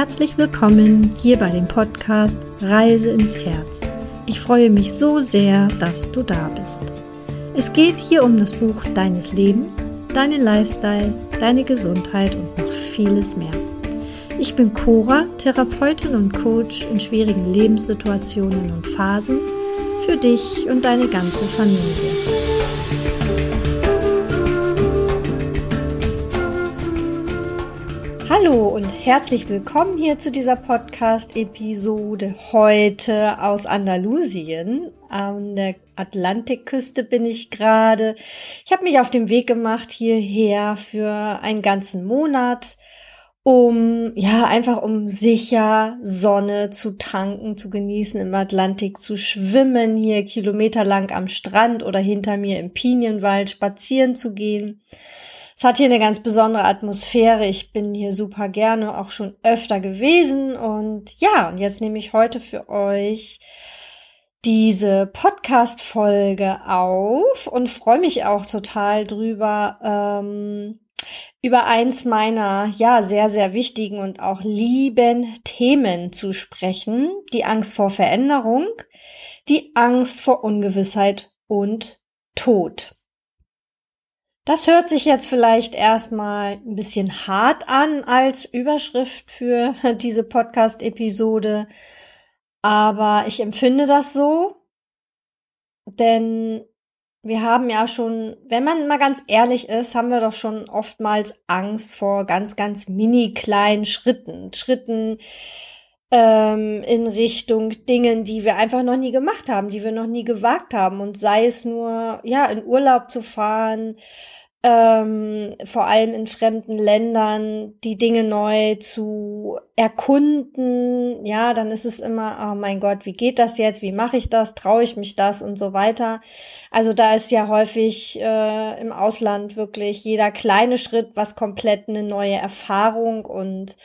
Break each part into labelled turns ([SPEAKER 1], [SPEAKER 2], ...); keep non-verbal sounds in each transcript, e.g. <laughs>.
[SPEAKER 1] Herzlich willkommen hier bei dem Podcast Reise ins Herz. Ich freue mich so sehr, dass du da bist. Es geht hier um das Buch deines Lebens, deinen Lifestyle, deine Gesundheit und noch vieles mehr. Ich bin Cora, Therapeutin und Coach in schwierigen Lebenssituationen und Phasen für dich und deine ganze Familie. Hallo und herzlich willkommen hier zu dieser Podcast-Episode heute aus Andalusien. An der Atlantikküste bin ich gerade. Ich habe mich auf den Weg gemacht hierher für einen ganzen Monat, um ja einfach um sicher Sonne zu tanken, zu genießen, im Atlantik zu schwimmen, hier kilometerlang am Strand oder hinter mir im Pinienwald spazieren zu gehen. Es hat hier eine ganz besondere Atmosphäre. Ich bin hier super gerne auch schon öfter gewesen. Und ja, und jetzt nehme ich heute für euch diese Podcast-Folge auf und freue mich auch total drüber, ähm, über eins meiner, ja, sehr, sehr wichtigen und auch lieben Themen zu sprechen. Die Angst vor Veränderung, die Angst vor Ungewissheit und Tod. Das hört sich jetzt vielleicht erstmal ein bisschen hart an als Überschrift für <laughs> diese Podcast-Episode, aber ich empfinde das so, denn wir haben ja schon, wenn man mal ganz ehrlich ist, haben wir doch schon oftmals Angst vor ganz, ganz mini kleinen Schritten, Schritten ähm, in Richtung Dingen, die wir einfach noch nie gemacht haben, die wir noch nie gewagt haben. Und sei es nur, ja, in Urlaub zu fahren, ähm, vor allem in fremden Ländern die Dinge neu zu erkunden, ja, dann ist es immer, oh mein Gott, wie geht das jetzt? Wie mache ich das? Traue ich mich das und so weiter. Also da ist ja häufig äh, im Ausland wirklich jeder kleine Schritt was komplett eine neue Erfahrung und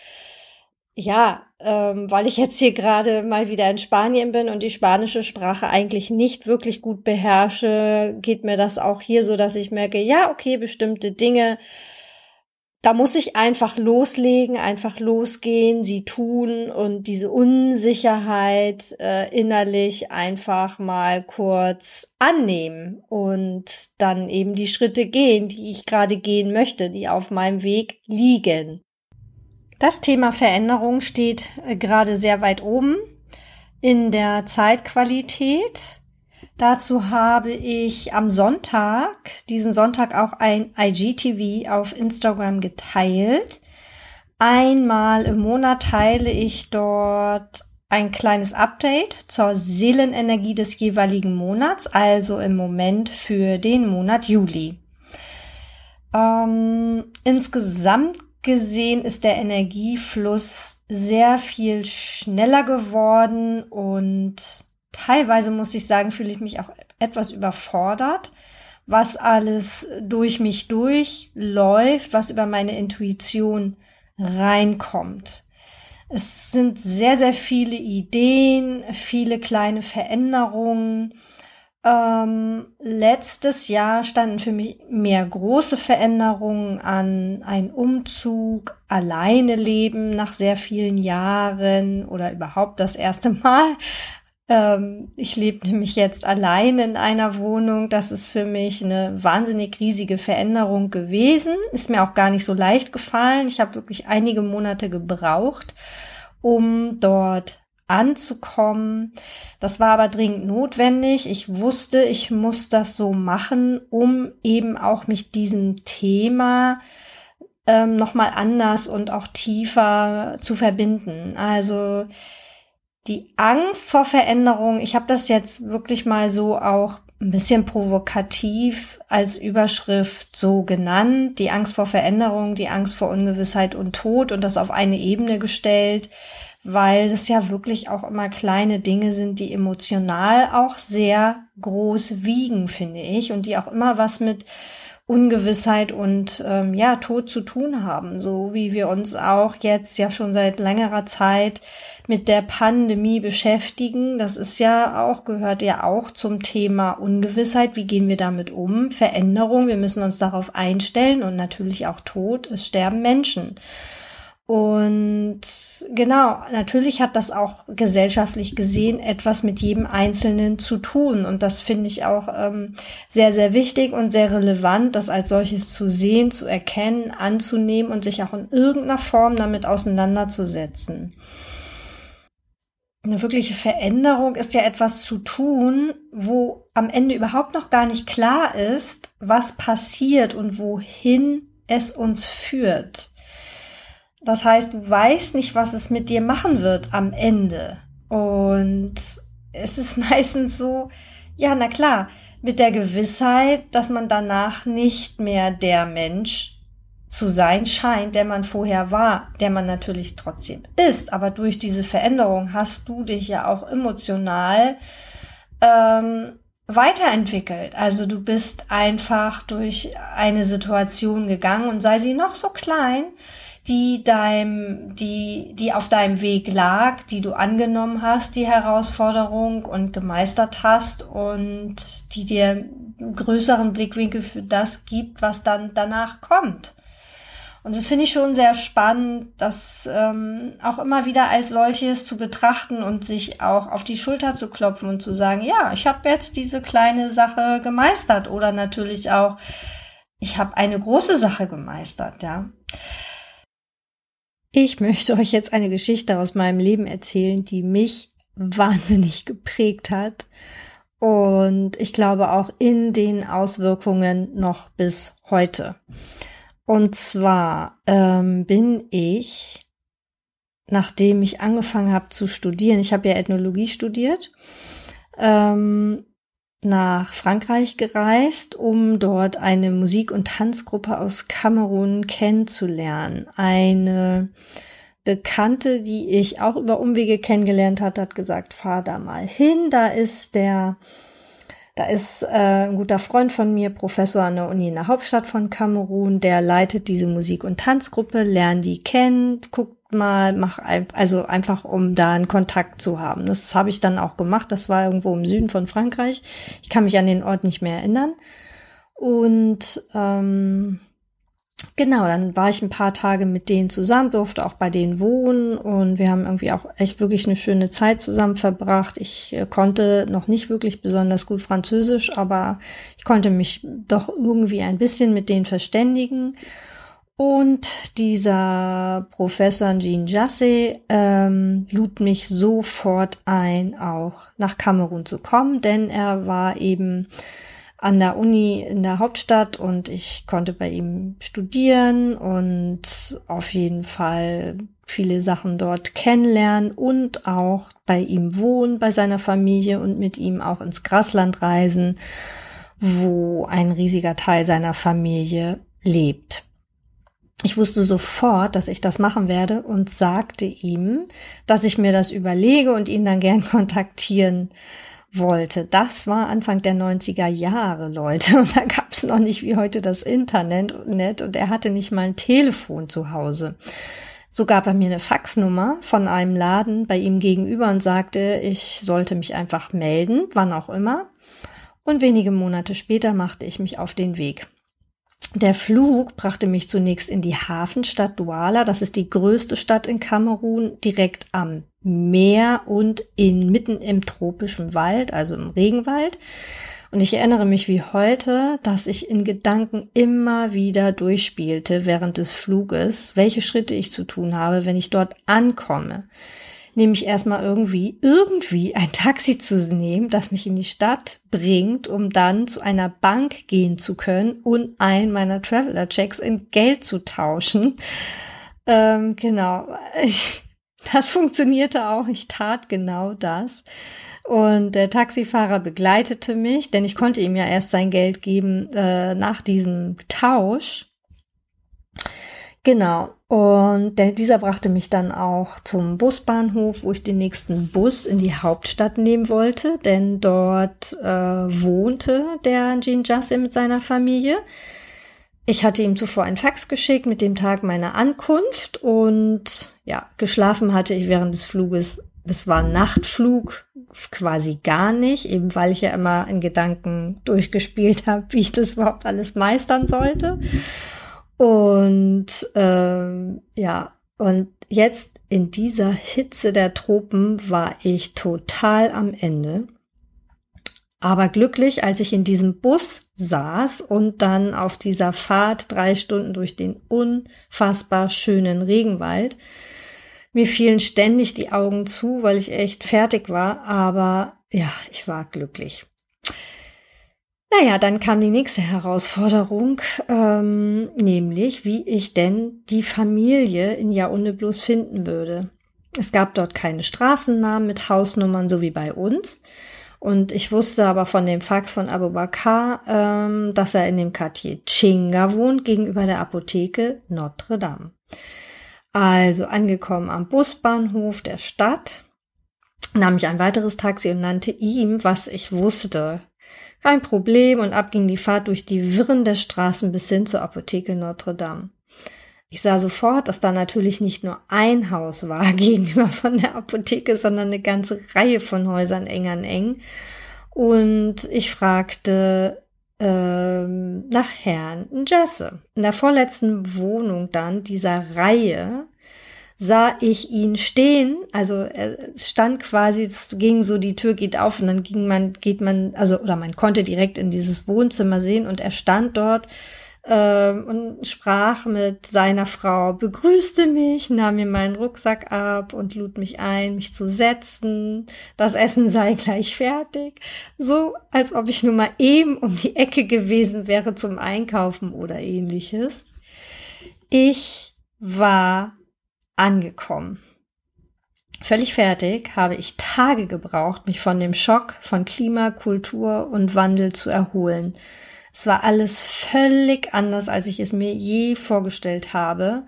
[SPEAKER 1] ja, ähm, weil ich jetzt hier gerade mal wieder in Spanien bin und die spanische Sprache eigentlich nicht wirklich gut beherrsche, geht mir das auch hier so, dass ich merke, ja, okay, bestimmte Dinge, da muss ich einfach loslegen, einfach losgehen, sie tun und diese Unsicherheit äh, innerlich einfach mal kurz annehmen und dann eben die Schritte gehen, die ich gerade gehen möchte, die auf meinem Weg liegen. Das Thema Veränderung steht äh, gerade sehr weit oben in der Zeitqualität. Dazu habe ich am Sonntag, diesen Sonntag auch ein IGTV auf Instagram geteilt. Einmal im Monat teile ich dort ein kleines Update zur Seelenenergie des jeweiligen Monats, also im Moment für den Monat Juli. Ähm, insgesamt gesehen ist der Energiefluss sehr viel schneller geworden und teilweise muss ich sagen, fühle ich mich auch etwas überfordert, was alles durch mich durchläuft, was über meine Intuition reinkommt. Es sind sehr, sehr viele Ideen, viele kleine Veränderungen, ähm, letztes Jahr standen für mich mehr große Veränderungen an. Ein Umzug, alleine leben nach sehr vielen Jahren oder überhaupt das erste <laughs> Mal. Ähm, ich lebe nämlich jetzt allein in einer Wohnung. Das ist für mich eine wahnsinnig riesige Veränderung gewesen. Ist mir auch gar nicht so leicht gefallen. Ich habe wirklich einige Monate gebraucht, um dort anzukommen. Das war aber dringend notwendig. Ich wusste, ich muss das so machen, um eben auch mich diesem Thema ähm, nochmal anders und auch tiefer zu verbinden. Also die Angst vor Veränderung, ich habe das jetzt wirklich mal so auch ein bisschen provokativ als Überschrift so genannt, die Angst vor Veränderung, die Angst vor Ungewissheit und Tod und das auf eine Ebene gestellt, weil das ja wirklich auch immer kleine Dinge sind, die emotional auch sehr groß wiegen, finde ich, und die auch immer was mit Ungewissheit und ähm, ja Tod zu tun haben, so wie wir uns auch jetzt ja schon seit längerer Zeit mit der Pandemie beschäftigen. Das ist ja auch gehört ja auch zum Thema Ungewissheit. Wie gehen wir damit um? Veränderung. Wir müssen uns darauf einstellen und natürlich auch Tod. Es sterben Menschen. Und genau, natürlich hat das auch gesellschaftlich gesehen etwas mit jedem Einzelnen zu tun. Und das finde ich auch ähm, sehr, sehr wichtig und sehr relevant, das als solches zu sehen, zu erkennen, anzunehmen und sich auch in irgendeiner Form damit auseinanderzusetzen. Eine wirkliche Veränderung ist ja etwas zu tun, wo am Ende überhaupt noch gar nicht klar ist, was passiert und wohin es uns führt. Das heißt, du weißt nicht, was es mit dir machen wird am Ende. Und es ist <laughs> meistens so, ja, na klar, mit der Gewissheit, dass man danach nicht mehr der Mensch zu sein scheint, der man vorher war, der man natürlich trotzdem ist. Aber durch diese Veränderung hast du dich ja auch emotional ähm, weiterentwickelt. Also du bist einfach durch eine Situation gegangen und sei sie noch so klein, die deinem, die, die auf deinem Weg lag, die du angenommen hast, die Herausforderung und gemeistert hast und die dir einen größeren Blickwinkel für das gibt, was dann danach kommt. Und das finde ich schon sehr spannend, das ähm, auch immer wieder als solches zu betrachten und sich auch auf die Schulter zu klopfen und zu sagen, ja, ich habe jetzt diese kleine Sache gemeistert oder natürlich auch, ich habe eine große Sache gemeistert, ja. Ich möchte euch jetzt eine Geschichte aus meinem Leben erzählen, die mich wahnsinnig geprägt hat und ich glaube auch in den Auswirkungen noch bis heute. Und zwar ähm, bin ich, nachdem ich angefangen habe zu studieren, ich habe ja Ethnologie studiert, ähm, nach Frankreich gereist, um dort eine Musik- und Tanzgruppe aus Kamerun kennenzulernen. Eine Bekannte, die ich auch über Umwege kennengelernt hat, hat gesagt, fahr da mal hin. Da ist der, da ist äh, ein guter Freund von mir, Professor an der Uni in der Hauptstadt von Kamerun, der leitet diese Musik- und Tanzgruppe, lern die kennen, guck mal, mach also einfach um da einen Kontakt zu haben. Das habe ich dann auch gemacht. Das war irgendwo im Süden von Frankreich. Ich kann mich an den Ort nicht mehr erinnern. Und ähm, genau, dann war ich ein paar Tage mit denen zusammen, durfte auch bei denen wohnen und wir haben irgendwie auch echt wirklich eine schöne Zeit zusammen verbracht. Ich äh, konnte noch nicht wirklich besonders gut Französisch, aber ich konnte mich doch irgendwie ein bisschen mit denen verständigen. Und dieser Professor Jean Jasse ähm, lud mich sofort ein, auch nach Kamerun zu kommen, denn er war eben an der Uni in der Hauptstadt und ich konnte bei ihm studieren und auf jeden Fall viele Sachen dort kennenlernen und auch bei ihm wohnen, bei seiner Familie und mit ihm auch ins Grasland reisen, wo ein riesiger Teil seiner Familie lebt. Ich wusste sofort, dass ich das machen werde und sagte ihm, dass ich mir das überlege und ihn dann gern <laughs> kontaktieren wollte. Das war Anfang der 90er Jahre, Leute. Und da gab es noch nicht wie heute das Internet und er hatte nicht mal ein Telefon zu Hause. So gab er mir eine Faxnummer von einem Laden bei ihm gegenüber und sagte, ich sollte mich einfach melden, wann auch immer. Und wenige Monate später machte ich mich auf den Weg. Der Flug brachte mich zunächst in die Hafenstadt Douala. Das ist die größte Stadt in Kamerun, direkt am Meer und inmitten im tropischen Wald, also im Regenwald. Und ich erinnere mich wie heute, dass ich in Gedanken immer wieder durchspielte während des Fluges, welche Schritte ich zu tun habe, wenn ich dort ankomme nämlich erstmal irgendwie, irgendwie ein Taxi zu nehmen, das mich in die Stadt bringt, um dann zu einer Bank gehen zu können und einen meiner Traveler-Checks in Geld zu tauschen. Ähm, genau. Ich, <laughs> das funktionierte auch. Ich tat genau das. Und der Taxifahrer begleitete mich, denn ich konnte ihm ja erst sein Geld geben äh, nach diesem Tausch. Genau. Und der, dieser brachte mich dann auch zum Busbahnhof, wo ich den nächsten Bus in die Hauptstadt nehmen wollte, denn dort äh, wohnte der Jean Jasse mit seiner Familie. Ich hatte ihm zuvor ein Fax geschickt mit dem Tag meiner Ankunft und ja, geschlafen hatte ich während des Fluges. Das war Nachtflug, quasi gar nicht, eben weil ich ja immer in Gedanken durchgespielt <laughs> habe, wie ich das überhaupt alles meistern sollte. Und ähm, ja, Und jetzt in dieser Hitze der Tropen war ich total am Ende. Aber glücklich, als ich in diesem Bus saß und dann auf dieser Fahrt drei Stunden durch den unfassbar schönen Regenwald, mir fielen ständig die Augen zu, weil ich echt fertig war, aber ja, ich war glücklich. Naja, dann kam die nächste Herausforderung, ähm, nämlich wie ich denn die Familie in Jaunde bloß finden würde. Es gab dort keine Straßennamen mit Hausnummern, so wie bei uns. Und ich wusste aber von dem Fax von Abu Bakr, ähm, dass er in dem Quartier Chinga wohnt, gegenüber der Apotheke Notre Dame. Also angekommen am Busbahnhof der Stadt, nahm ich ein weiteres Taxi und nannte ihm, was ich wusste. Kein Problem und ab ging die Fahrt durch die Wirren der Straßen bis hin zur Apotheke Notre Dame. Ich sah sofort, dass da natürlich nicht nur ein Haus war <laughs> gegenüber von der Apotheke, sondern eine ganze Reihe von Häusern eng an eng. Und ich fragte ähm, nach Herrn Jesse. In der vorletzten Wohnung dann dieser Reihe sah ich ihn stehen, also er stand quasi, es ging so, die Tür geht auf und dann ging man, geht man, also oder man konnte direkt in dieses Wohnzimmer sehen und er stand dort äh, und sprach mit seiner Frau, begrüßte mich, nahm mir meinen Rucksack ab und lud mich ein, mich zu setzen. Das Essen sei gleich fertig. So, als ob ich nur mal eben um die Ecke gewesen wäre zum Einkaufen oder ähnliches. Ich war angekommen. Völlig fertig habe ich Tage gebraucht, mich von dem Schock von Klima, Kultur und Wandel zu erholen. Es war alles völlig anders, als ich es mir je vorgestellt habe.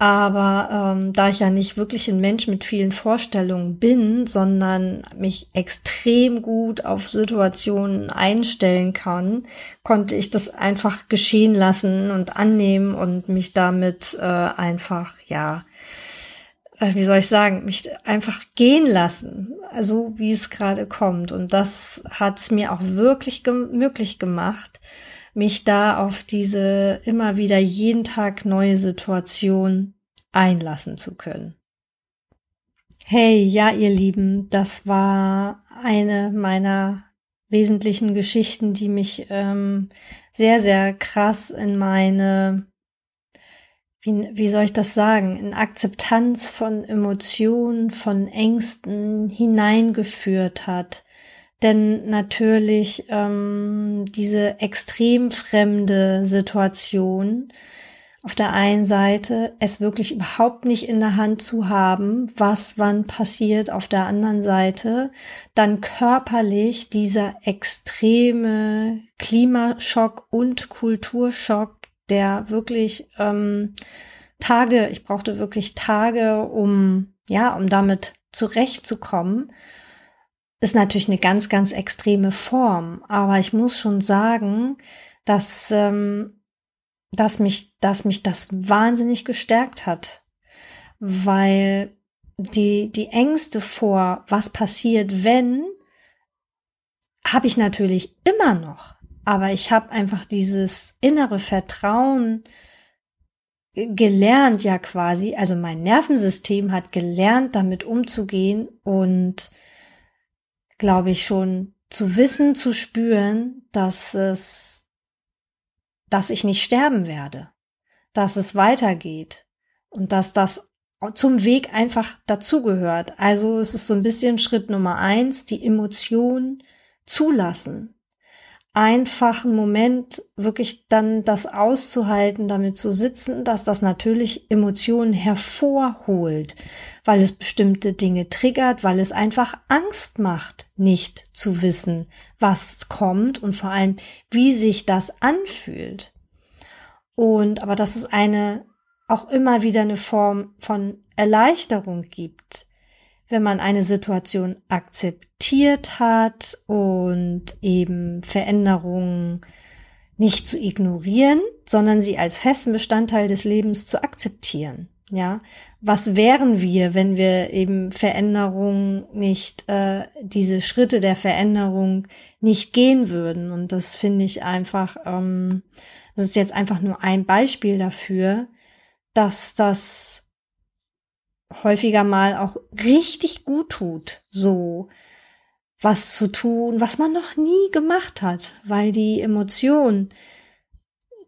[SPEAKER 1] Aber ähm, da ich ja nicht wirklich ein Mensch mit vielen Vorstellungen bin, sondern mich extrem gut auf Situationen einstellen kann, konnte ich das einfach geschehen lassen und annehmen und mich damit äh, einfach, ja, äh, wie soll ich sagen, mich einfach gehen lassen, so wie es gerade kommt. Und das hat es mir auch wirklich ge möglich gemacht, mich da auf diese immer wieder jeden Tag neue Situation einlassen zu können. Hey, ja, ihr Lieben, das war eine meiner wesentlichen Geschichten, die mich ähm, sehr, sehr krass in meine, wie, wie soll ich das sagen, in Akzeptanz von Emotionen, von Ängsten hineingeführt hat denn natürlich ähm, diese extrem fremde Situation auf der einen Seite es wirklich überhaupt nicht in der Hand zu haben, was wann passiert, auf der anderen Seite dann körperlich dieser extreme Klimaschock und Kulturschock, der wirklich ähm, Tage, ich brauchte wirklich Tage, um ja, um damit zurechtzukommen ist natürlich eine ganz, ganz extreme Form. Aber ich muss schon sagen, dass, ähm, dass, mich, dass mich das wahnsinnig gestärkt hat. Weil die, die Ängste vor, was passiert, wenn, habe ich natürlich immer noch. Aber ich habe einfach dieses innere Vertrauen gelernt, ja quasi. Also mein Nervensystem hat gelernt, damit umzugehen und glaube ich, schon zu wissen, zu spüren, dass es, dass ich nicht sterben werde, dass es weitergeht und dass das zum Weg einfach dazugehört. Also es ist so ein bisschen Schritt Nummer eins, die Emotion zulassen einfachen Moment wirklich dann das auszuhalten, damit zu sitzen, dass das natürlich Emotionen hervorholt, weil es bestimmte Dinge triggert, weil es einfach Angst macht, nicht zu wissen, was kommt und vor allem, wie sich das anfühlt. Und aber dass es eine auch immer wieder eine Form von Erleichterung gibt, wenn man eine Situation akzeptiert hat und eben Veränderungen nicht zu ignorieren, sondern sie als festen Bestandteil des Lebens zu akzeptieren. Ja, was wären wir, wenn wir eben Veränderungen nicht, äh, diese Schritte der Veränderung nicht gehen würden? Und das finde ich einfach, ähm, das ist jetzt einfach nur ein Beispiel dafür, dass das häufiger mal auch richtig gut tut, so was zu tun, was man noch nie gemacht hat, weil die Emotion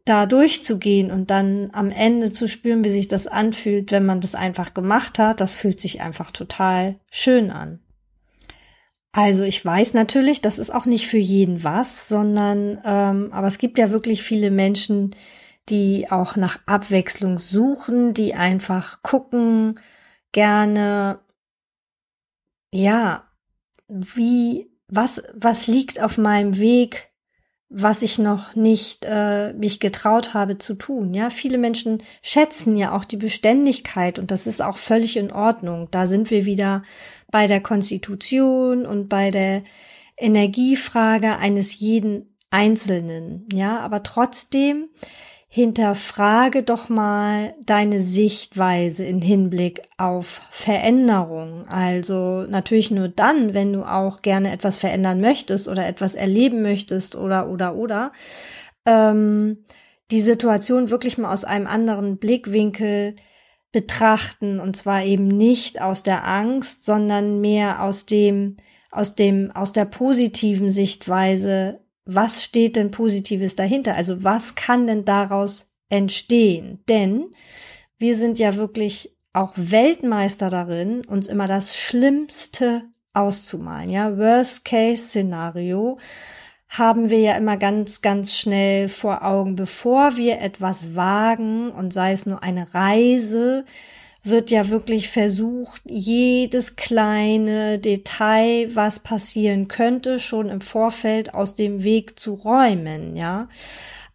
[SPEAKER 1] da durchzugehen und dann am Ende zu spüren, wie sich das anfühlt, wenn man das einfach gemacht hat, das fühlt sich einfach total schön an. Also ich weiß natürlich, das ist auch nicht für jeden was, sondern ähm, aber es gibt ja wirklich viele Menschen, die auch nach Abwechslung suchen, die einfach gucken, gerne, ja, wie, was, was liegt auf meinem Weg, was ich noch nicht äh, mich getraut habe zu tun. Ja, viele Menschen schätzen ja auch die Beständigkeit und das ist auch völlig in Ordnung. Da sind wir wieder bei der Konstitution und bei der Energiefrage eines jeden Einzelnen. Ja, aber trotzdem hinterfrage doch mal deine Sichtweise in Hinblick auf Veränderung. Also natürlich nur dann, wenn du auch gerne etwas verändern möchtest oder etwas erleben möchtest oder oder oder ähm, die Situation wirklich mal aus einem anderen Blickwinkel betrachten und zwar eben nicht aus der Angst, sondern mehr aus dem aus dem aus der positiven Sichtweise was steht denn Positives dahinter? Also was kann denn daraus entstehen? Denn wir sind ja wirklich auch Weltmeister darin, uns immer das Schlimmste auszumalen. Ja, Worst-Case-Szenario haben wir ja immer ganz, ganz schnell vor Augen, bevor wir etwas wagen und sei es nur eine Reise, wird ja wirklich versucht, jedes kleine Detail, was passieren könnte, schon im Vorfeld aus dem Weg zu räumen, ja.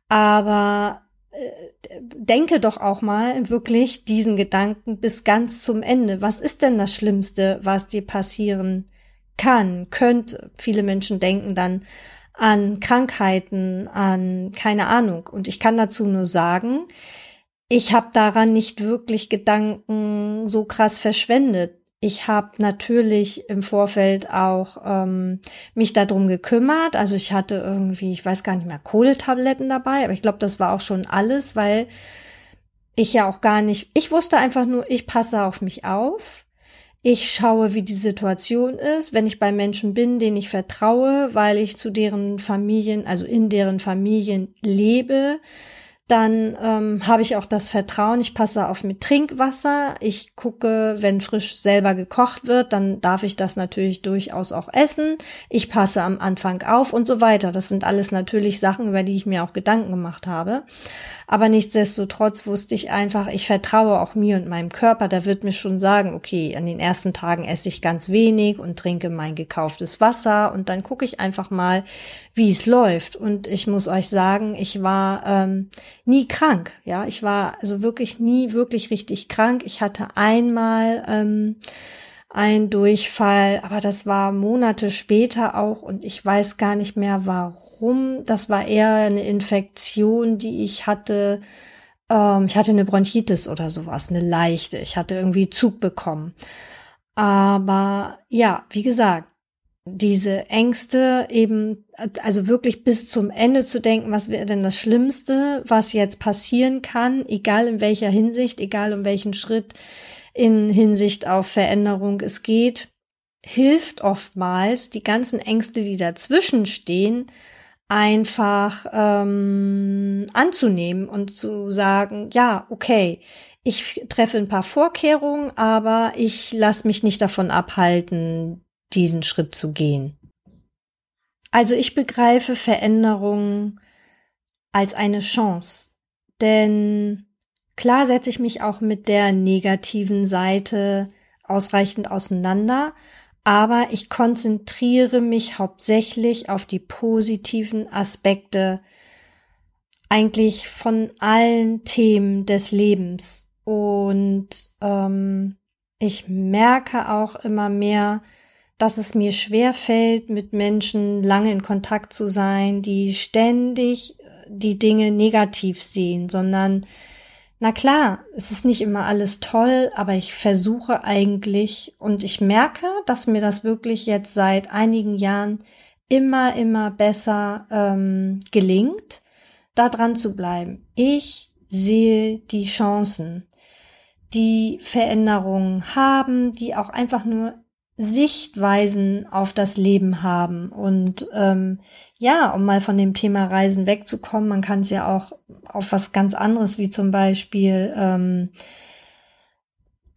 [SPEAKER 1] Aber äh, denke doch auch mal wirklich diesen Gedanken bis ganz zum Ende. Was ist denn das Schlimmste, was dir passieren kann, könnte? Viele Menschen denken dann an Krankheiten, an keine Ahnung. Und ich kann dazu nur sagen, ich habe daran nicht wirklich Gedanken so krass verschwendet. Ich habe natürlich im Vorfeld auch ähm, mich darum gekümmert. Also ich hatte irgendwie, ich weiß gar nicht mehr, Kohletabletten dabei, aber ich glaube, das war auch schon alles, weil ich ja auch gar nicht, ich wusste einfach nur, ich passe auf mich auf. Ich schaue, wie die Situation ist, wenn ich bei Menschen bin, denen ich vertraue, weil ich zu deren Familien, also in deren Familien lebe dann ähm, habe ich auch das Vertrauen, ich passe auf mit Trinkwasser. Ich gucke, wenn frisch selber gekocht wird, dann darf ich das natürlich durchaus auch essen. Ich passe am Anfang auf und so weiter. Das sind alles natürlich Sachen, über die ich mir auch Gedanken gemacht habe. Aber nichtsdestotrotz wusste ich einfach, ich vertraue auch mir und meinem Körper. Der wird mir schon sagen, okay, an den ersten Tagen esse ich ganz wenig und trinke mein gekauftes Wasser und dann gucke ich einfach mal, wie es läuft. Und ich muss euch sagen, ich war ähm, nie krank. Ja, ich war also wirklich nie wirklich richtig krank. Ich hatte einmal ähm, ein Durchfall, aber das war Monate später auch und ich weiß gar nicht mehr warum rum. Das war eher eine Infektion, die ich hatte. Ähm, ich hatte eine Bronchitis oder sowas, eine leichte. Ich hatte irgendwie Zug bekommen. Aber ja, wie gesagt, diese Ängste eben, also wirklich bis zum Ende zu denken, was wäre denn das Schlimmste, was jetzt passieren kann, egal in welcher Hinsicht, egal um welchen Schritt in Hinsicht auf Veränderung es geht, hilft oftmals, die ganzen Ängste, die dazwischen stehen, einfach ähm, anzunehmen und zu sagen, ja, okay, ich treffe ein paar Vorkehrungen, aber ich lasse mich nicht davon abhalten, diesen Schritt zu gehen. Also ich begreife Veränderungen als eine Chance, denn klar setze ich mich auch mit der negativen Seite ausreichend auseinander, aber ich konzentriere mich hauptsächlich auf die positiven Aspekte eigentlich von allen Themen des Lebens. Und ähm, ich merke auch immer mehr, dass es mir schwer fällt, mit Menschen lange in Kontakt zu sein, die ständig die Dinge negativ sehen, sondern na klar, es ist nicht immer alles toll, aber ich versuche eigentlich und ich merke, dass mir das wirklich jetzt seit einigen Jahren immer, immer besser ähm, gelingt, da dran zu bleiben. Ich sehe die Chancen. die Veränderungen haben, die auch einfach nur Sichtweisen auf das Leben haben. Und ähm, ja, um mal von dem Thema Reisen wegzukommen, man kann es ja auch auf was ganz anderes wie zum Beispiel ähm,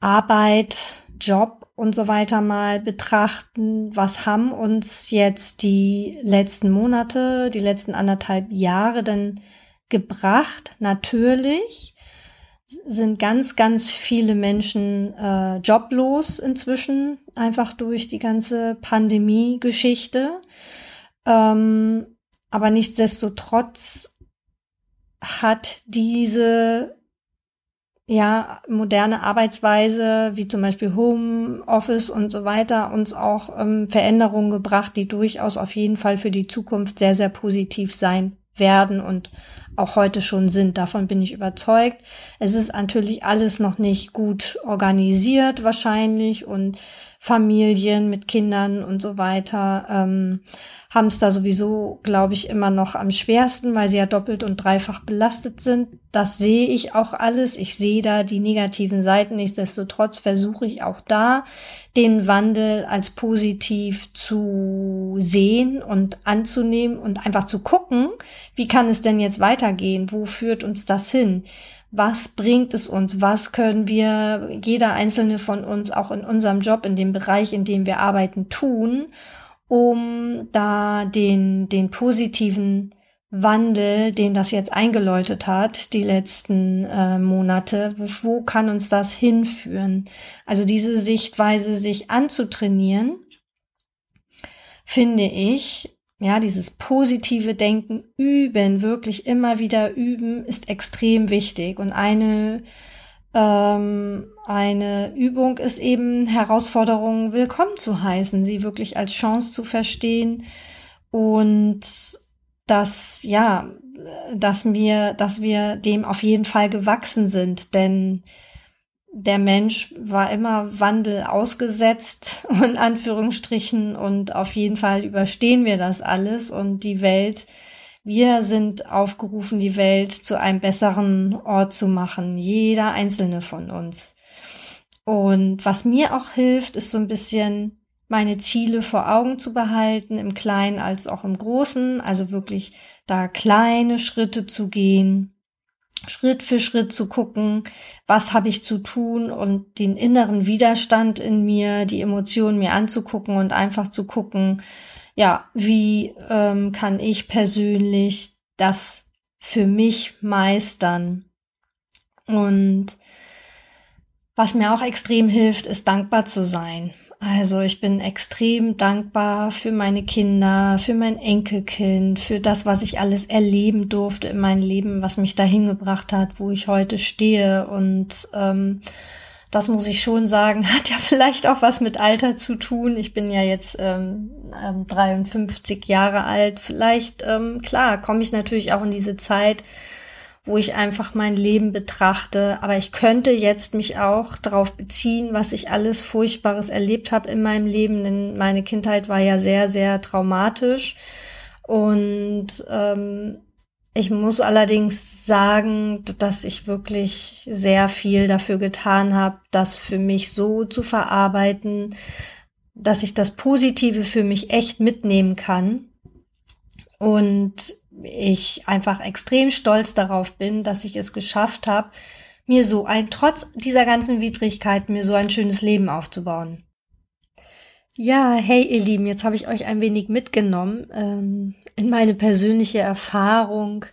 [SPEAKER 1] Arbeit, Job und so weiter mal betrachten. Was haben uns jetzt die letzten Monate, die letzten anderthalb Jahre denn gebracht? Natürlich sind ganz, ganz viele Menschen äh, joblos inzwischen, einfach durch die ganze Pandemie-Geschichte. Ähm, aber nichtsdestotrotz hat diese ja, moderne Arbeitsweise, wie zum Beispiel Homeoffice und so weiter, uns auch ähm, Veränderungen gebracht, die durchaus auf jeden Fall für die Zukunft sehr, sehr positiv sein werden und auch heute schon sind. Davon bin ich überzeugt. Es ist natürlich alles noch nicht gut organisiert wahrscheinlich und Familien mit Kindern und so weiter ähm, haben es da sowieso, glaube ich, immer noch am schwersten, weil sie ja doppelt und dreifach belastet sind. Das sehe ich auch alles. Ich sehe da die negativen Seiten. Nichtsdestotrotz versuche ich auch da den Wandel als positiv zu sehen und anzunehmen und einfach zu gucken, wie kann es denn jetzt weitergehen? Wo führt uns das hin? Was bringt es uns, was können wir, jeder einzelne von uns auch in unserem Job, in dem Bereich, in dem wir arbeiten, tun, um da den, den positiven Wandel, den das jetzt eingeläutet hat, die letzten äh, Monate, wo, wo kann uns das hinführen? Also diese Sichtweise sich anzutrainieren, finde ich, ja, dieses positive Denken üben, wirklich immer wieder üben, ist extrem wichtig. Und eine ähm, eine Übung ist eben, Herausforderungen willkommen zu heißen, sie wirklich als Chance zu verstehen und dass, ja, dass wir, dass wir dem auf jeden Fall gewachsen sind, denn der Mensch war immer Wandel ausgesetzt <laughs> und Anführungsstrichen und auf jeden Fall überstehen wir das alles und die Welt wir sind aufgerufen, die Welt zu einem besseren Ort zu machen, jeder einzelne von uns. Und was mir auch hilft, ist so ein bisschen meine Ziele vor Augen zu behalten, im Kleinen als auch im Großen, also wirklich da kleine Schritte zu gehen, Schritt für Schritt zu gucken, was habe ich zu tun und den inneren Widerstand in mir, die Emotionen mir anzugucken und einfach zu gucken, ja, wie ähm, kann ich persönlich das für mich meistern? Und was mir auch extrem hilft, ist dankbar zu sein. Also ich bin extrem dankbar für meine Kinder, für mein Enkelkind, für das, was ich alles erleben durfte in meinem Leben, was mich dahin gebracht hat, wo ich heute stehe und ähm, das muss ich schon sagen, <laughs> hat ja vielleicht auch was mit Alter zu tun. Ich bin ja jetzt ähm, 53 ähm, Jahre alt. Vielleicht, ähm, klar, komme ich natürlich auch in diese Zeit, wo ich einfach mein Leben betrachte. Aber ich könnte jetzt mich auch darauf beziehen, was ich alles Furchtbares erlebt habe in meinem Leben. Denn meine Kindheit war ja sehr, sehr traumatisch. Und ähm, ich muss allerdings sagen, dass ich wirklich sehr viel dafür getan habe, das für mich so zu verarbeiten, dass ich das Positive für mich echt mitnehmen kann. Und ich einfach extrem stolz darauf bin, dass ich es geschafft habe, mir so ein, trotz dieser ganzen Widrigkeit, mir so ein schönes Leben aufzubauen. Ja, hey ihr Lieben, jetzt habe ich euch ein wenig mitgenommen ähm, in meine persönliche Erfahrung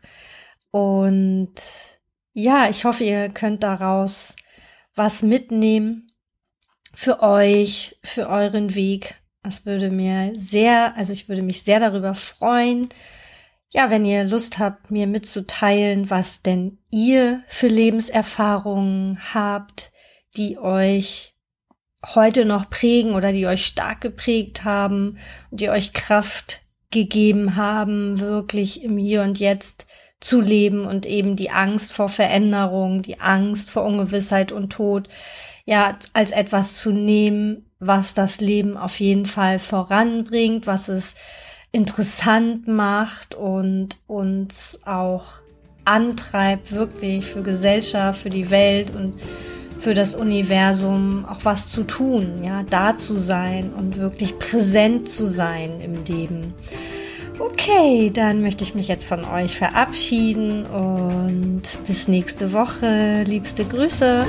[SPEAKER 1] und ja, ich hoffe, ihr könnt daraus was mitnehmen für euch, für euren Weg. Das würde mir sehr, also ich würde mich sehr darüber freuen. Ja, wenn ihr Lust habt, mir mitzuteilen, was denn ihr für Lebenserfahrungen habt, die euch heute noch prägen oder die euch stark geprägt haben und die euch Kraft gegeben haben, wirklich im Hier und Jetzt zu leben und eben die Angst vor Veränderung, die Angst vor Ungewissheit und Tod, ja, als etwas zu nehmen, was das Leben auf jeden Fall voranbringt, was es interessant macht und uns auch antreibt, wirklich für Gesellschaft, für die Welt und für das Universum auch was zu tun, ja, da zu sein und wirklich präsent zu sein im Leben. Okay, dann möchte ich mich jetzt von euch verabschieden und bis nächste Woche. Liebste Grüße.